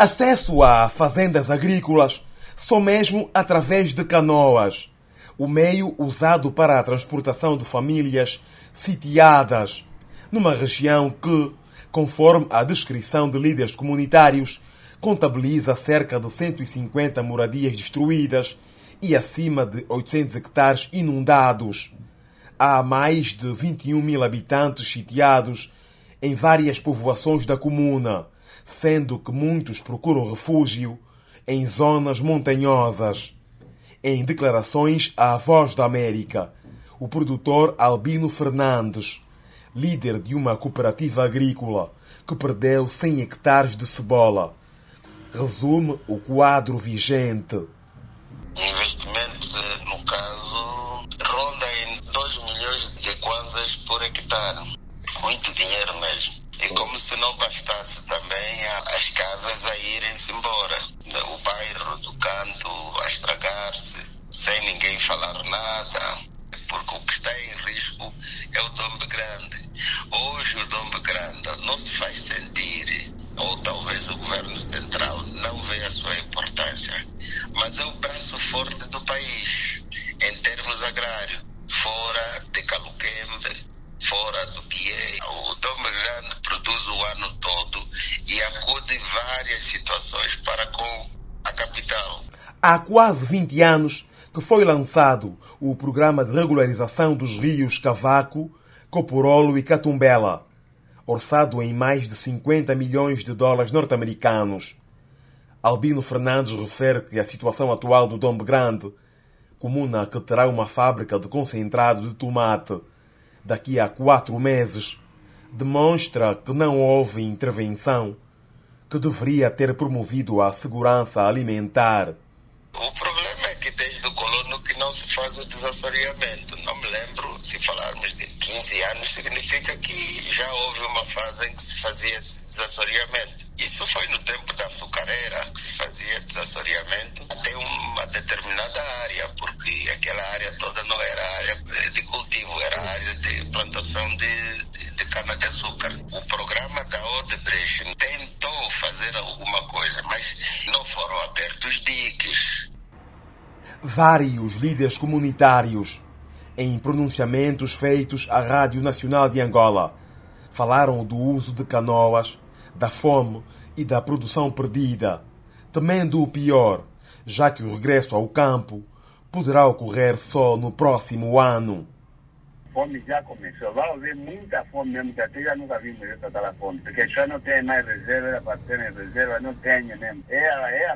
Acesso a fazendas agrícolas só mesmo através de canoas, o meio usado para a transportação de famílias sitiadas numa região que, conforme a descrição de líderes comunitários, contabiliza cerca de 150 moradias destruídas e acima de 800 hectares inundados. Há mais de 21 mil habitantes sitiados em várias povoações da comuna, sendo que muitos procuram refúgio em zonas montanhosas. Em declarações à Voz da América, o produtor Albino Fernandes, líder de uma cooperativa agrícola que perdeu 100 hectares de cebola, resume o quadro vigente. O investimento, no caso, ronda em 2 milhões de kwanzas por hectare. Muito dinheiro mesmo. E como se não bastasse também as casas a irem-se embora. O bairro do canto a estragar-se, sem ninguém falar nada. Porque o que está em risco é o Dombe Grande. Hoje o Dombe e acude várias situações para com a capital. Há quase 20 anos que foi lançado o Programa de Regularização dos Rios Cavaco, Coporolo e Catumbela, orçado em mais de 50 milhões de dólares norte-americanos. Albino Fernandes refere que a situação atual do Dombe Grande, comuna que terá uma fábrica de concentrado de tomate daqui a quatro meses, demonstra que não houve intervenção que deveria ter promovido a segurança alimentar. O problema é que desde o colono que não se faz o desassoreamento. Não me lembro, se falarmos de 15 anos, significa que já houve uma fase em que se fazia esse desassoreamento. Isso foi no tempo abertos diques. Vários líderes comunitários, em pronunciamentos feitos à Rádio Nacional de Angola, falaram do uso de canoas, da fome e da produção perdida, temendo o pior, já que o regresso ao campo poderá ocorrer só no próximo ano. Fome já começou. Vai haver muita fome mesmo, que até já nunca vimos essa tal fome. Porque já não tem mais reserva, era para ter reserva, não tem mesmo. É, é a,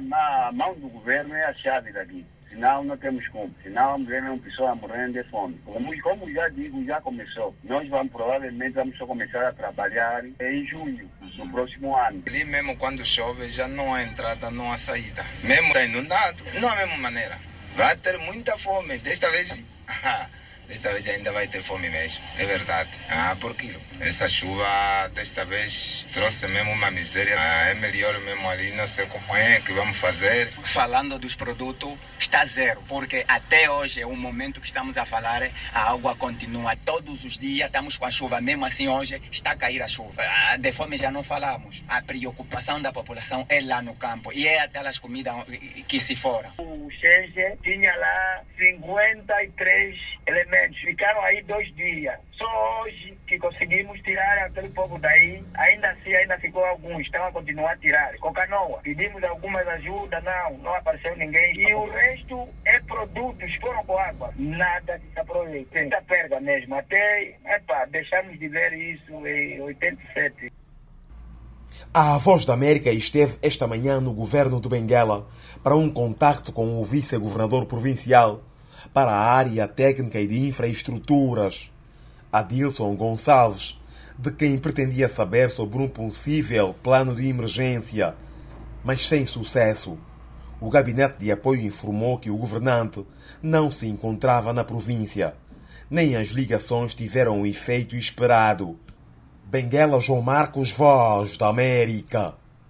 a mão do governo, é a chave daqui. Senão não temos como. Senão vamos ver uma pessoa morrendo de fome. Como, como já digo, já começou. Nós vamos provavelmente vamos só começar a trabalhar em junho, no próximo ano. Ali mesmo quando chove já não há entrada, não há saída. Mesmo está inundado, não é a mesma maneira. Vai ter muita fome. Desta vez, desta vez ainda vai ter fome mesmo. É verdade. Ah, por quilo. Essa chuva desta vez trouxe mesmo uma miséria. Ah, é melhor mesmo ali, não sei como é que vamos fazer. Falando dos produtos, está zero, porque até hoje, é o momento que estamos a falar, a água continua todos os dias, estamos com a chuva, mesmo assim hoje está a cair a chuva. Ah, de fome já não falamos. A preocupação da população é lá no campo e é até as comidas que se foram. O Xenge tinha lá 53 elementos, ficaram aí dois dias. Só hoje que conseguimos tirar aquele povo daí, ainda assim ainda ficou alguns, estão a continuar a tirar. Com canoa, pedimos algumas ajudas, não, não apareceu ninguém. E o resto é produtos, foram com água. Nada se aproveita. Muita perda mesmo. Até, epa, deixamos de ver isso em 87. A Voz da América esteve esta manhã no governo de Benguela para um contacto com o vice-governador provincial para a área técnica e de infraestruturas, Adilson Gonçalves, de quem pretendia saber sobre um possível plano de emergência, mas sem sucesso. O gabinete de apoio informou que o governante não se encontrava na província, nem as ligações tiveram o efeito esperado. Benguela João Marcos, Voz da América.